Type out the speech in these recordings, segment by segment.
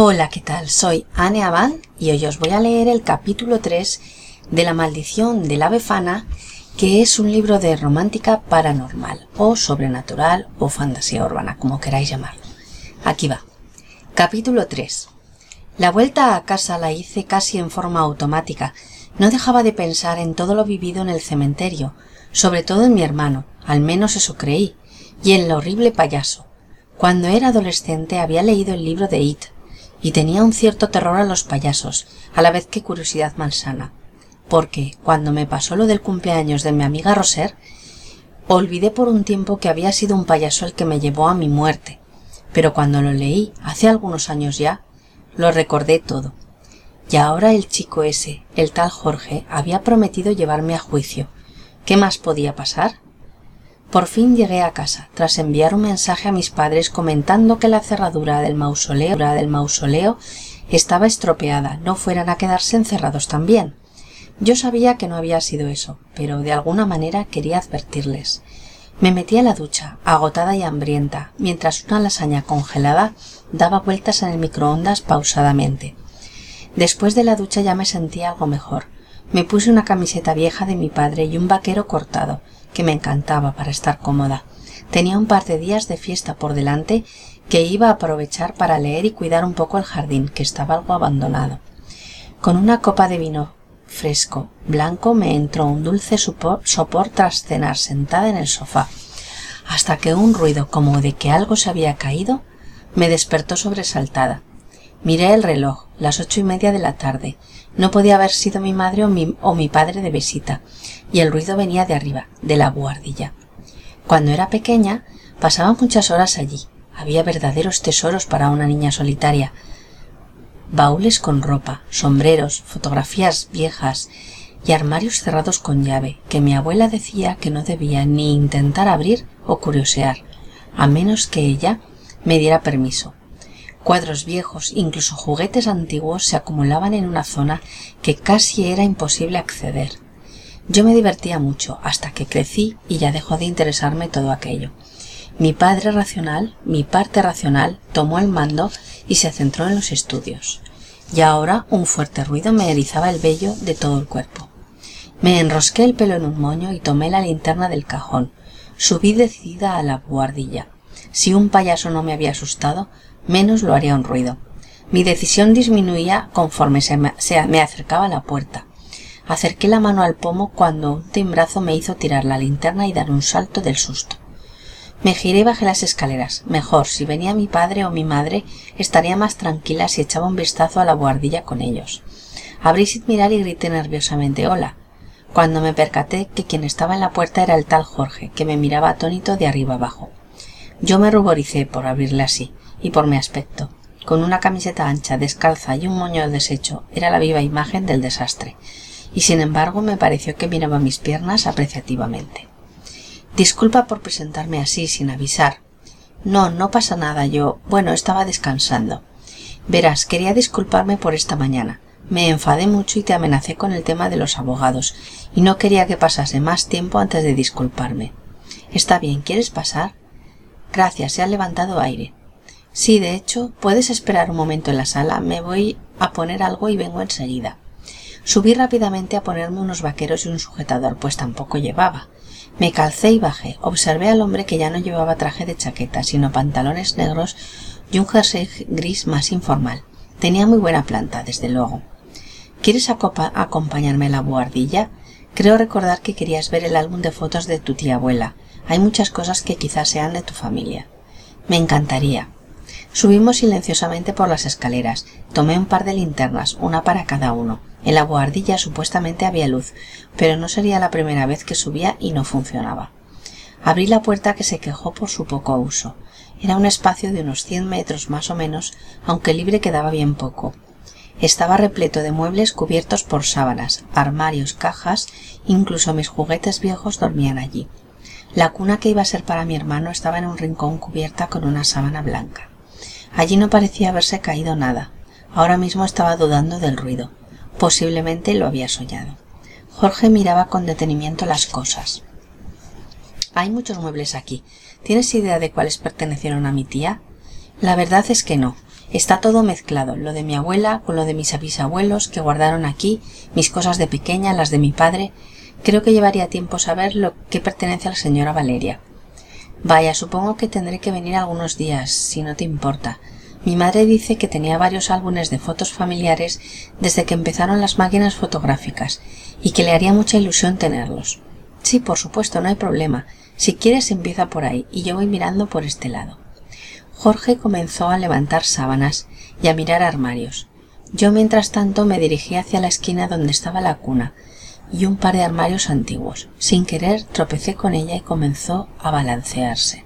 Hola, ¿qué tal? Soy Anne Abad y hoy os voy a leer el capítulo 3 de La maldición de la befana, que es un libro de romántica paranormal o sobrenatural o fantasía urbana, como queráis llamarlo. Aquí va. Capítulo 3. La vuelta a casa la hice casi en forma automática. No dejaba de pensar en todo lo vivido en el cementerio, sobre todo en mi hermano, al menos eso creí, y en el horrible payaso. Cuando era adolescente había leído el libro de It, y tenía un cierto terror a los payasos, a la vez que curiosidad malsana, porque cuando me pasó lo del cumpleaños de mi amiga Roser, olvidé por un tiempo que había sido un payaso el que me llevó a mi muerte, pero cuando lo leí, hace algunos años ya, lo recordé todo. Y ahora el chico ese, el tal Jorge, había prometido llevarme a juicio. ¿Qué más podía pasar? Por fin llegué a casa, tras enviar un mensaje a mis padres comentando que la cerradura del mausoleo, del mausoleo estaba estropeada, no fueran a quedarse encerrados también. Yo sabía que no había sido eso, pero de alguna manera quería advertirles. Me metí a la ducha, agotada y hambrienta, mientras una lasaña congelada daba vueltas en el microondas pausadamente. Después de la ducha ya me sentía algo mejor. Me puse una camiseta vieja de mi padre y un vaquero cortado, que me encantaba para estar cómoda. Tenía un par de días de fiesta por delante que iba a aprovechar para leer y cuidar un poco el jardín, que estaba algo abandonado. Con una copa de vino fresco, blanco, me entró un dulce sopor, tras cenar sentada en el sofá, hasta que un ruido como de que algo se había caído me despertó sobresaltada. Miré el reloj, las ocho y media de la tarde. No podía haber sido mi madre o mi, padre de visita, y el ruido venía de arriba, de la buhardilla. Cuando era pequeña, pasaba muchas horas allí. Había verdaderos tesoros para una niña solitaria. Baúles con ropa, sombreros, fotografías viejas y armarios cerrados con llave, que mi abuela decía que no debía ni intentar abrir o curiosear, a menos que ella me diera permiso. Cuadros viejos, incluso juguetes antiguos se acumulaban en una zona que casi era imposible acceder. Yo me divertía mucho hasta que crecí y ya dejó de interesarme todo aquello. Mi padre racional, mi parte racional, tomó el mando y se centró en los estudios. Y ahora un fuerte ruido me erizaba el vello de todo el cuerpo. Me enrosqué el pelo en un moño y tomé la linterna del cajón. Subí decidida a la buhardilla. Si un payaso no me había asustado, menos lo haría un ruido. Mi decisión disminuía conforme se me, acercaba a la puerta. Acerqué la mano al pomo cuando un timbrazo me hizo tirar la linterna y dar un salto del susto. Me giré y bajé las escaleras. Mejor, si venía mi padre o mi madre, estaría más tranquila si echaba un vistazo a la buhardilla con ellos. Abrí sin mirar y grité nerviosamente hola, cuando me percaté que quien estaba en la puerta era el tal Jorge, que me miraba atónito de arriba abajo. Yo me ruboricé por abrirle así, y por mi aspecto. Con una camiseta ancha, descalza y un moño deshecho, era la viva imagen del desastre y sin embargo me pareció que miraba mis piernas apreciativamente. Disculpa por presentarme así sin avisar. No, no pasa nada. Yo. bueno, estaba descansando. Verás, quería disculparme por esta mañana. Me enfadé mucho y te amenacé con el tema de los abogados, y no quería que pasase más tiempo antes de disculparme. Está bien, ¿quieres pasar? Gracias, se ha levantado aire. Sí, de hecho, puedes esperar un momento en la sala. Me voy a poner algo y vengo enseguida. Subí rápidamente a ponerme unos vaqueros y un sujetador, pues tampoco llevaba. Me calcé y bajé. Observé al hombre que ya no llevaba traje de chaqueta, sino pantalones negros y un jersey gris más informal. Tenía muy buena planta, desde luego. ¿Quieres acompañarme a la buhardilla? Creo recordar que querías ver el álbum de fotos de tu tía abuela. Hay muchas cosas que quizás sean de tu familia. Me encantaría. Subimos silenciosamente por las escaleras. Tomé un par de linternas, una para cada uno. En la buhardilla supuestamente había luz, pero no sería la primera vez que subía y no funcionaba. Abrí la puerta que se quejó por su poco uso. Era un espacio de unos cien metros más o menos, aunque libre quedaba bien poco. Estaba repleto de muebles cubiertos por sábanas, armarios, cajas, incluso mis juguetes viejos dormían allí. La cuna que iba a ser para mi hermano estaba en un rincón cubierta con una sábana blanca. Allí no parecía haberse caído nada. Ahora mismo estaba dudando del ruido. Posiblemente lo había soñado. Jorge miraba con detenimiento las cosas. Hay muchos muebles aquí. ¿Tienes idea de cuáles pertenecieron a mi tía? La verdad es que no. Está todo mezclado, lo de mi abuela con lo de mis bisabuelos que guardaron aquí, mis cosas de pequeña, las de mi padre. Creo que llevaría tiempo saber lo que pertenece a la señora Valeria. Vaya, supongo que tendré que venir algunos días, si no te importa. Mi madre dice que tenía varios álbumes de fotos familiares desde que empezaron las máquinas fotográficas y que le haría mucha ilusión tenerlos. Sí, por supuesto, no hay problema. Si quieres empieza por ahí y yo voy mirando por este lado. Jorge comenzó a levantar sábanas y a mirar armarios. Yo mientras tanto me dirigí hacia la esquina donde estaba la cuna y un par de armarios antiguos. Sin querer tropecé con ella y comenzó a balancearse.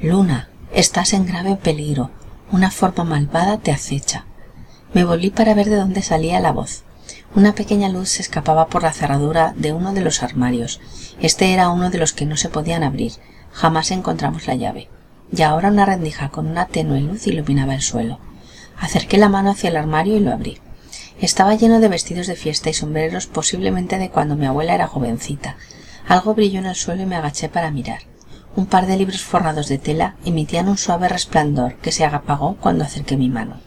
Luna, estás en grave peligro. Una forma malvada te acecha. Me volví para ver de dónde salía la voz. Una pequeña luz se escapaba por la cerradura de uno de los armarios. Este era uno de los que no se podían abrir. Jamás encontramos la llave y ahora una rendija con una tenue luz iluminaba el suelo. Acerqué la mano hacia el armario y lo abrí. Estaba lleno de vestidos de fiesta y sombreros posiblemente de cuando mi abuela era jovencita. Algo brilló en el suelo y me agaché para mirar. Un par de libros forrados de tela emitían un suave resplandor que se apagó cuando acerqué mi mano.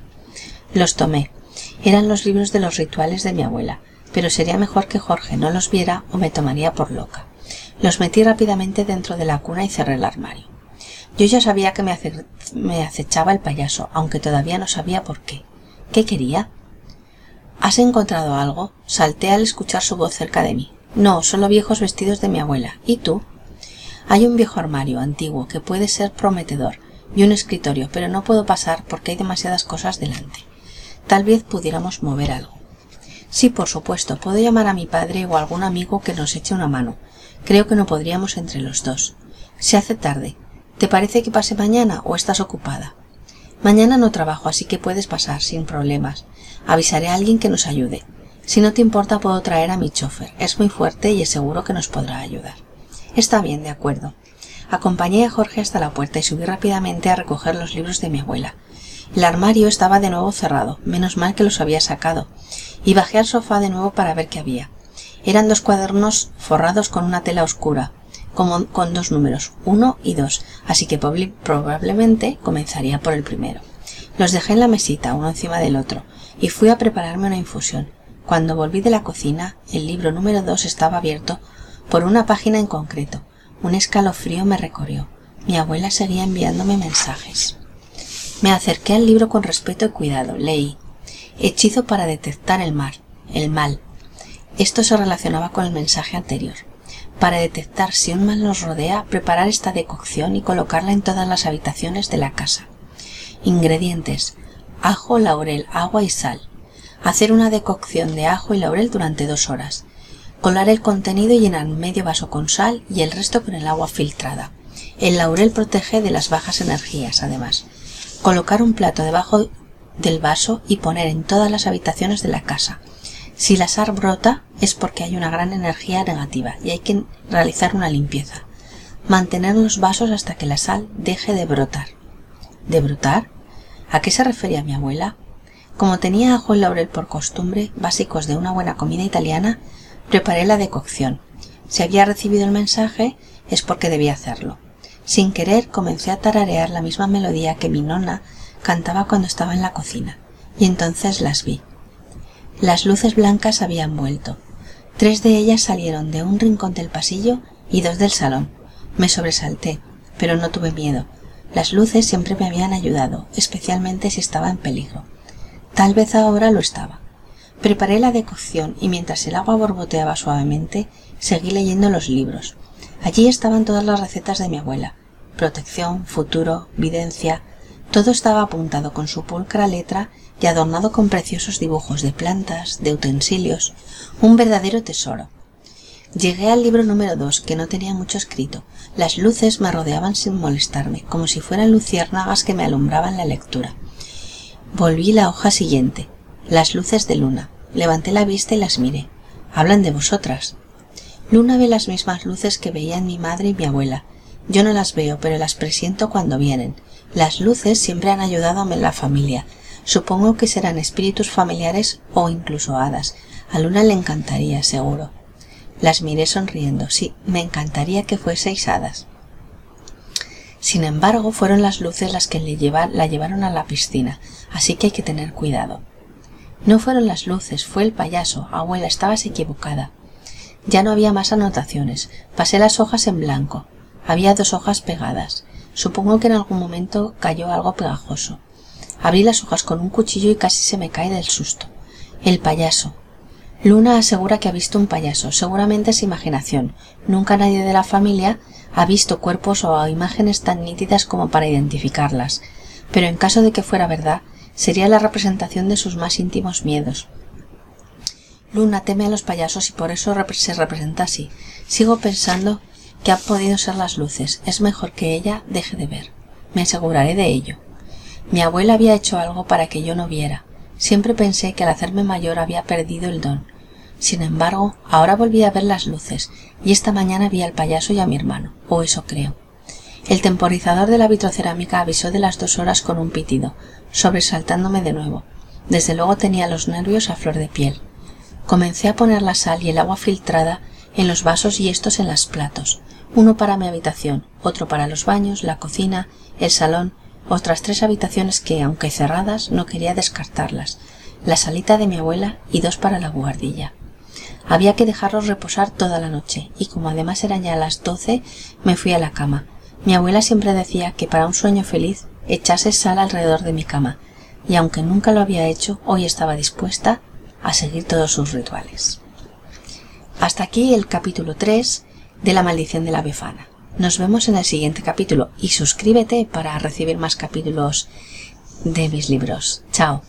Los tomé. Eran los libros de los rituales de mi abuela, pero sería mejor que Jorge no los viera o me tomaría por loca. Los metí rápidamente dentro de la cuna y cerré el armario. Yo ya sabía que me, acechaba el payaso, aunque todavía no sabía por qué. ¿Qué quería? ¿Has encontrado algo? Salté al escuchar su voz cerca de mí. No, solo viejos vestidos de mi abuela. ¿Y tú? Hay un viejo armario antiguo que puede ser prometedor y un escritorio, pero no puedo pasar porque hay demasiadas cosas delante. Tal vez pudiéramos mover algo. Sí, por supuesto, puedo llamar a mi padre o a algún amigo que nos eche una mano. Creo que no podríamos entre los dos. Se hace tarde. ¿Te parece que pase mañana o estás ocupada? Mañana no trabajo, así que puedes pasar sin problemas. Avisaré a alguien que nos ayude. Si no te importa, puedo traer a mi chofer. Es muy fuerte y es seguro que nos podrá ayudar. Está bien, de acuerdo. Acompañé a Jorge hasta la puerta y subí rápidamente a recoger los libros de mi abuela. El armario estaba de nuevo cerrado, menos mal que los había sacado, y bajé al sofá de nuevo para ver qué había. Eran dos cuadernos forrados con una tela oscura, con dos números, uno y dos, así que probablemente comenzaría por el primero. Los dejé en la mesita, uno encima del otro, y fui a prepararme una infusión. Cuando volví de la cocina, el libro número dos estaba abierto por una página en concreto. Un escalofrío me recorrió. Mi abuela seguía enviándome mensajes. Me acerqué al libro con respeto y cuidado. Leí. Hechizo para detectar el mal. El mal. Esto se relacionaba con el mensaje anterior. Para detectar si un mal nos rodea, preparar esta decocción y colocarla en todas las habitaciones de la casa. Ingredientes. Ajo, laurel, agua y sal. Hacer una decocción de ajo y laurel durante dos horas. Colar el contenido y llenar medio vaso con sal y el resto con el agua filtrada. El laurel protege de las bajas energías, además. Colocar un plato debajo del vaso y poner en todas las habitaciones de la casa. Si la sal brota es porque hay una gran energía negativa y hay que realizar una limpieza. Mantener los vasos hasta que la sal deje de brotar. ¿De brotar? ¿A qué se refería mi abuela? Como tenía ajo y laurel por costumbre, básicos de una buena comida italiana, preparé la decocción. Si había recibido el mensaje es porque debía hacerlo. Sin querer comencé a tararear la misma melodía que mi nona cantaba cuando estaba en la cocina, y entonces las vi. Las luces blancas habían vuelto. Tres de ellas salieron de un rincón del pasillo y dos del salón. Me sobresalté, pero no tuve miedo. Las luces siempre me habían ayudado, especialmente si estaba en peligro. Tal vez ahora lo estaba. Preparé la decocción y mientras el agua borboteaba suavemente, seguí leyendo los libros. Allí estaban todas las recetas de mi abuela. Protección, futuro, videncia. Todo estaba apuntado con su pulcra letra y adornado con preciosos dibujos de plantas, de utensilios, un verdadero tesoro. Llegué al libro número dos, que no tenía mucho escrito. Las luces me rodeaban sin molestarme, como si fueran luciérnagas que me alumbraban la lectura. Volví la hoja siguiente. Las luces de luna. Levanté la vista y las miré. Hablan de vosotras. Luna ve las mismas luces que veían mi madre y mi abuela. Yo no las veo, pero las presiento cuando vienen. Las luces siempre han ayudado a la familia, Supongo que serán espíritus familiares o incluso hadas. A Luna le encantaría, seguro. Las miré sonriendo. Sí, me encantaría que fueseis hadas. Sin embargo, fueron las luces las que la llevaron a la piscina, así que hay que tener cuidado. No fueron las luces, fue el payaso. Abuela, estabas equivocada. Ya no había más anotaciones. Pasé las hojas en blanco. Había dos hojas pegadas. Supongo que en algún momento cayó algo pegajoso. Abrí las hojas con un cuchillo y casi se me cae del susto. El payaso. Luna asegura que ha visto un payaso. Seguramente es imaginación. Nunca nadie de la familia ha visto cuerpos o imágenes tan nítidas como para identificarlas. Pero en caso de que fuera verdad, sería la representación de sus más íntimos miedos. Luna teme a los payasos y por eso se representa así. Sigo pensando que han podido ser las luces. Es mejor que ella deje de ver. Me aseguraré de ello. Mi abuela había hecho algo para que yo no viera. Siempre pensé que al hacerme mayor había perdido el don. Sin embargo, ahora volví a ver las luces, y esta mañana vi al payaso y a mi hermano, o eso creo. El temporizador de la vitrocerámica avisó de las dos horas con un pitido, sobresaltándome de nuevo. Desde luego tenía los nervios a flor de piel. Comencé a poner la sal y el agua filtrada en los vasos y estos en los platos, uno para mi habitación, otro para los baños, la cocina, el salón, otras tres habitaciones que, aunque cerradas, no quería descartarlas, la salita de mi abuela y dos para la buhardilla. Había que dejarlos reposar toda la noche, y como además eran ya las doce, me fui a la cama. Mi abuela siempre decía que para un sueño feliz echase sal alrededor de mi cama, y aunque nunca lo había hecho, hoy estaba dispuesta a seguir todos sus rituales. Hasta aquí el capítulo 3 de la maldición de la befana. Nos vemos en el siguiente capítulo y suscríbete para recibir más capítulos de mis libros. Chao.